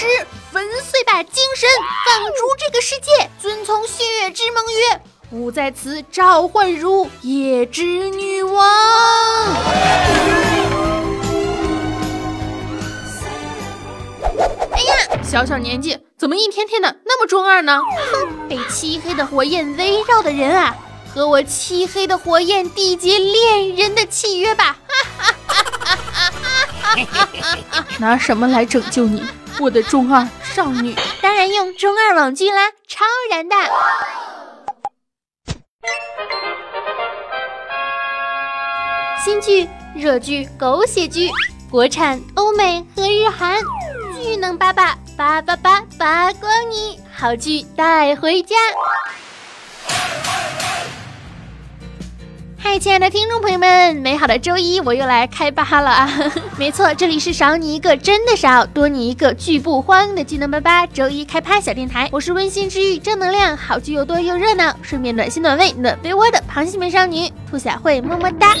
时，粉碎吧精神，放逐这个世界，遵从血月之盟约，吾在此召唤如夜之女王。哎呀，小小年纪，怎么一天天的那么中二呢？哼，被漆黑的火焰围绕的人啊，和我漆黑的火焰缔结恋人的契约吧！拿什么来拯救你，我的中二少女？当然用中二网剧啦，超燃的！新剧、热剧、狗血剧，国产、欧美和日韩，巨能八八八八八八光你，好剧带回家。嗨，亲爱的听众朋友们，美好的周一我又来开扒了啊！没错，这里是少你一个真的少，多你一个剧不慌的技能八八周一开趴小电台，我是温馨治愈、正能量、好剧又多又热闹，顺便暖心暖胃暖被窝的螃蟹美少女兔小慧，么么哒。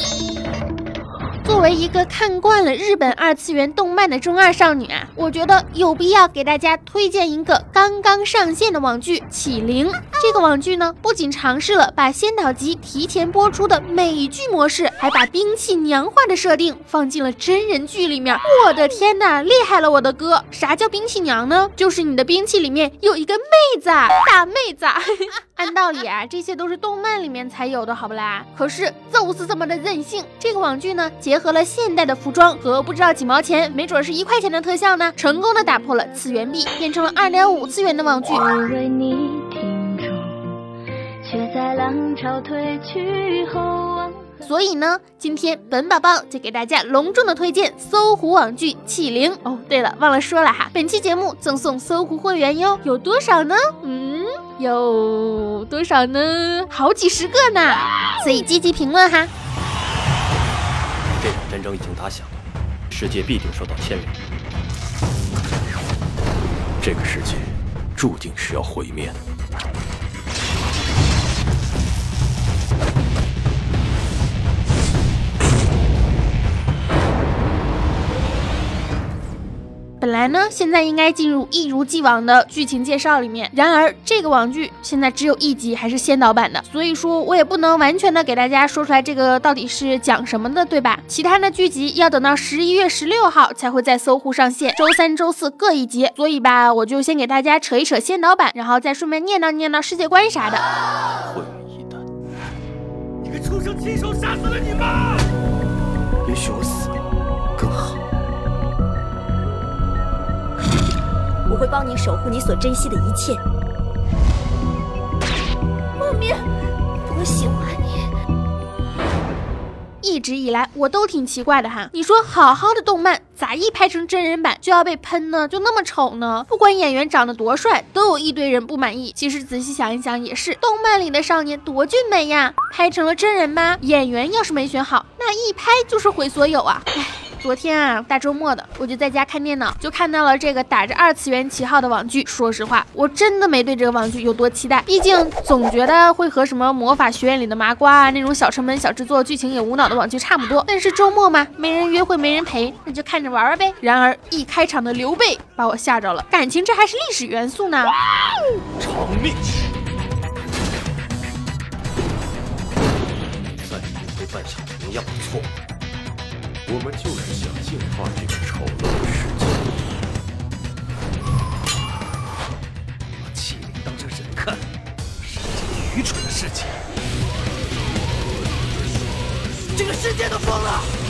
作为一个看惯了日本二次元动漫的中二少女啊，我觉得有必要给大家推荐一个刚刚上线的网剧《启灵》。这个网剧呢，不仅尝试了把先导集提前播出的美剧模式，还把兵器娘化的设定放进了真人剧里面。我的天呐，厉害了，我的哥！啥叫兵器娘呢？就是你的兵器里面有一个妹子，大妹子。按道理啊，这些都是动漫里面才有的，好不啦？可是就是这么的任性。这个网剧呢，结合了现代的服装和不知道几毛钱，没准是一块钱的特效呢，成功的打破了次元壁，变成了二点五次元的网剧。所以呢，今天本宝宝就给大家隆重的推荐搜狐网剧《启灵》哦。对了，忘了说了哈，本期节目赠送搜狐会员哟，有多少呢？嗯，有多少呢？好几十个呢，所以积极评论哈。这场战争已经打响了，世界必定受到牵连，这个世界注定是要毁灭的。来呢，现在应该进入一如既往的剧情介绍里面。然而，这个网剧现在只有一集，还是先导版的，所以说我也不能完全的给大家说出来这个到底是讲什么的，对吧？其他的剧集要等到十一月十六号才会在搜狐上线，周三、周四各一集。所以吧，我就先给大家扯一扯先导版，然后再顺便念叨念叨世界观啥的。混一蛋！你个畜生，亲手杀死了你妈！也许我死了更好。我会帮你守护你所珍惜的一切。莫明，我喜欢你。一直以来我都挺奇怪的哈，你说好好的动漫，咋一拍成真人版就要被喷呢？就那么丑呢？不管演员长得多帅，都有一堆人不满意。其实仔细想一想也是，动漫里的少年多俊美呀，拍成了真人吧，演员要是没选好，那一拍就是毁所有啊！唉。昨天啊，大周末的，我就在家看电脑，就看到了这个打着二次元旗号的网剧。说实话，我真的没对这个网剧有多期待，毕竟总觉得会和什么魔法学院里的麻瓜啊那种小成本小制作、剧情也无脑的网剧差不多。但是周末嘛，没人约会，没人陪，那就看着玩玩呗。然而一开场的刘备把我吓着了，感情这还是历史元素呢。长命！再不会犯下同样的错误。我们就是想净化这个丑陋的世界。把欺凌当成人看，是件愚蠢的事情。这个世界都疯了！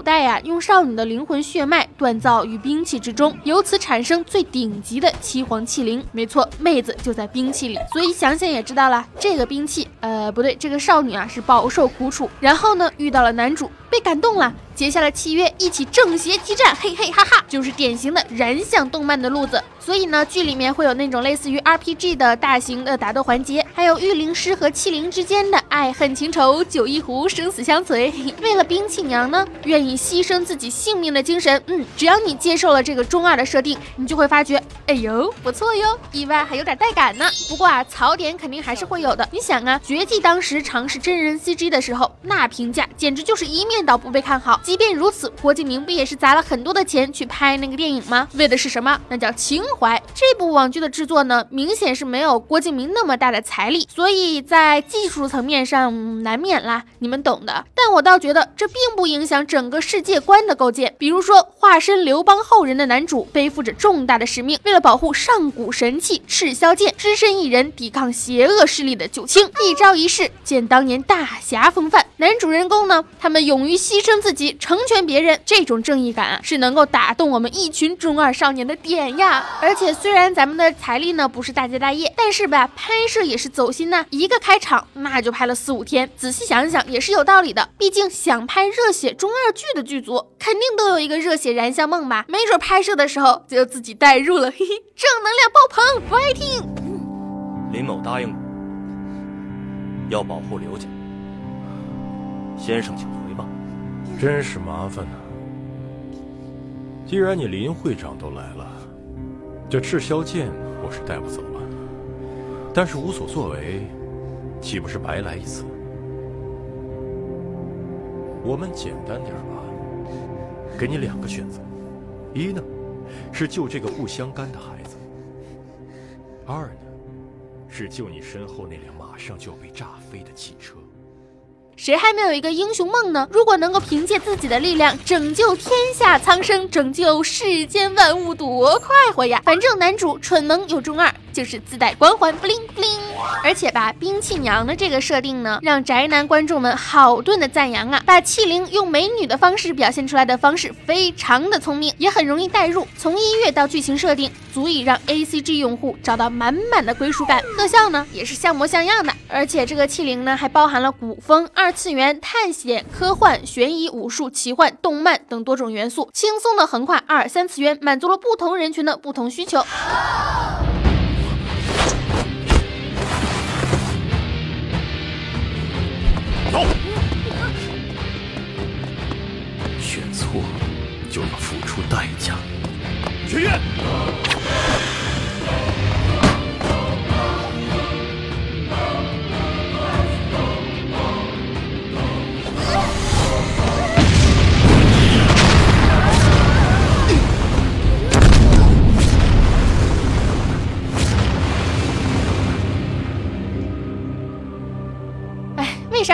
古代呀，用少女的灵魂血脉锻造于兵器之中，由此产生最顶级的七皇器灵。没错，妹子就在兵器里，所以想想也知道了，这个兵器，呃，不对，这个少女啊是饱受苦楚。然后呢，遇到了男主，被感动了。结下了契约，一起正邪激战，嘿嘿哈哈，就是典型的燃向动漫的路子。所以呢，剧里面会有那种类似于 RPG 的大型的打斗环节，还有御灵师和器灵之间的爱恨情仇，酒一壶，生死相随。为了兵器娘呢，愿意牺牲自己性命的精神。嗯，只要你接受了这个中二的设定，你就会发觉，哎呦，不错哟，意外还有点带感呢。不过啊，槽点肯定还是会有的。你想啊，绝技当时尝试真人 CG 的时候，那评价简直就是一面倒不被看好。即便如此，郭敬明不也是砸了很多的钱去拍那个电影吗？为的是什么？那叫情怀。这部网剧的制作呢，明显是没有郭敬明那么大的财力，所以在技术层面上难免啦，你们懂的。但我倒觉得这并不影响整个世界观的构建。比如说，化身刘邦后人的男主背负着重大的使命，为了保护上古神器赤霄剑，只身一人抵抗邪恶势力的九卿，一招一式见当年大侠风范。男主人公呢，他们勇于牺牲自己成全别人，这种正义感啊，是能够打动我们一群中二少年的点呀。而且虽然咱们的财力呢不是大家大业，但是吧，拍摄也是走心呐，一个开场那就拍了四五天。仔细想想也是有道理的，毕竟想拍热血中二剧的剧组，肯定都有一个热血燃香梦吧？没准拍摄的时候就自己代入了，嘿嘿，正能量爆棚，fighting！林某答应过，要保护刘家。先生，请回吧。真是麻烦呐！既然你林会长都来了，这赤霄剑我是带不走了。但是无所作为，岂不是白来一次？我们简单点吧，给你两个选择：一呢，是救这个不相干的孩子；二呢，是救你身后那辆马上就要被炸飞的汽车。谁还没有一个英雄梦呢？如果能够凭借自己的力量拯救天下苍生，拯救世间万物，多快活呀！反正男主蠢萌又中二，就是自带光环，不灵不灵。而且吧，兵器娘的这个设定呢，让宅男观众们好顿的赞扬啊！把器灵用美女的方式表现出来的方式非常的聪明，也很容易代入。从音乐到剧情设定，足以让 A C G 用户找到满满的归属感。特效呢，也是像模像样的。而且这个器灵呢，还包含了古风、二次元、探险、科幻、悬疑、武术、奇幻、动漫等多种元素，轻松的横跨二三次元，满足了不同人群的不同需求。走！选错就要付出代价。学院。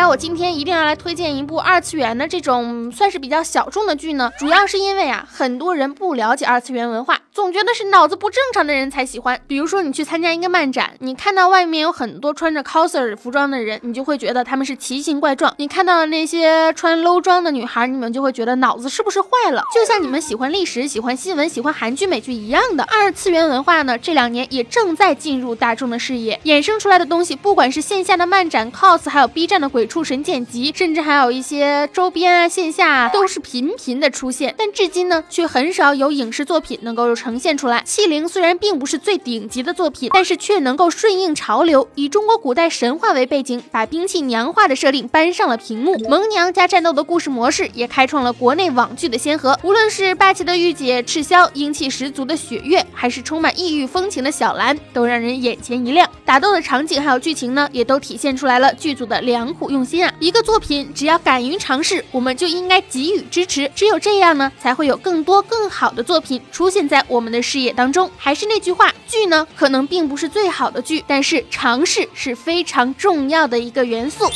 我今天一定要来推荐一部二次元的这种算是比较小众的剧呢？主要是因为啊，很多人不了解二次元文化，总觉得是脑子不正常的人才喜欢。比如说你去参加一个漫展，你看到外面有很多穿着 coser 服装的人，你就会觉得他们是奇形怪状；你看到的那些穿 low 装的女孩，你们就会觉得脑子是不是坏了？就像你们喜欢历史、喜欢新闻、喜欢韩剧、美剧一样的。二次元文化呢，这两年也正在进入大众的视野，衍生出来的东西，不管是线下的漫展、cos，还有 B 站的。鬼畜神剪辑，甚至还有一些周边啊，线下都是频频的出现，但至今呢，却很少有影视作品能够呈现出来。器灵虽然并不是最顶级的作品，但是却能够顺应潮流，以中国古代神话为背景，把兵器娘化的设定搬上了屏幕。萌娘加战斗的故事模式，也开创了国内网剧的先河。无论是霸气的御姐赤霄，英气十足的雪月，还是充满异域风情的小兰，都让人眼前一亮。打斗的场景还有剧情呢，也都体现出来了剧组的良苦。用心啊！一个作品只要敢于尝试，我们就应该给予支持。只有这样呢，才会有更多更好的作品出现在我我们的视野当中。还是那句话，剧呢可能并不是最好的剧，但是尝试是非常重要的一个元素。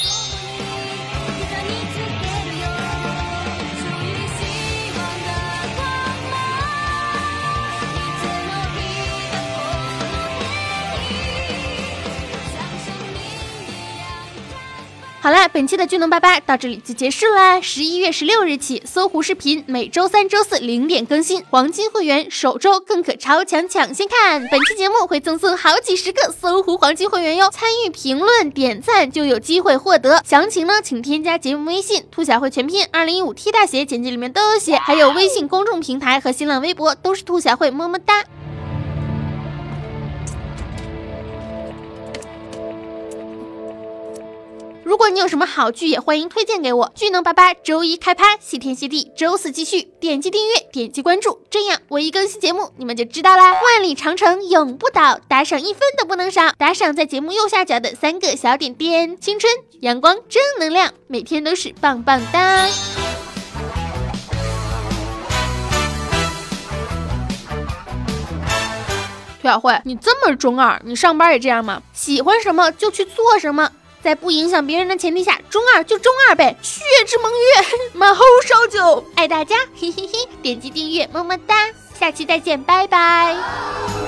好啦，本期的巨能八八到这里就结束啦。十一月十六日起，搜狐视频每周三、周四零点更新，黄金会员首周更可超强抢先看。本期节目会赠送好几十个搜狐黄金会员哟，参与评论点赞就有机会获得。详情呢，请添加节目微信“兔小慧全拼二零一五 T 大写”，简介里面都有写，还有微信公众平台和新浪微博都是兔小慧，么么哒。如果你有什么好剧，也欢迎推荐给我。巨能八八周一开拍，谢天谢地，周四继续。点击订阅，点击关注，这样我一更新节目，你们就知道啦。万里长城永不倒，打赏一分都不能少。打赏在节目右下角的三个小点点，青春、阳光、正能量，每天都是棒棒哒。涂小慧，你这么中二，你上班也这样吗？喜欢什么就去做什么，在不影响别人的前提下，中二就中二呗。血之盟约，马后烧酒，爱大家，嘿嘿嘿！点击订阅，么么哒，下期再见，拜拜。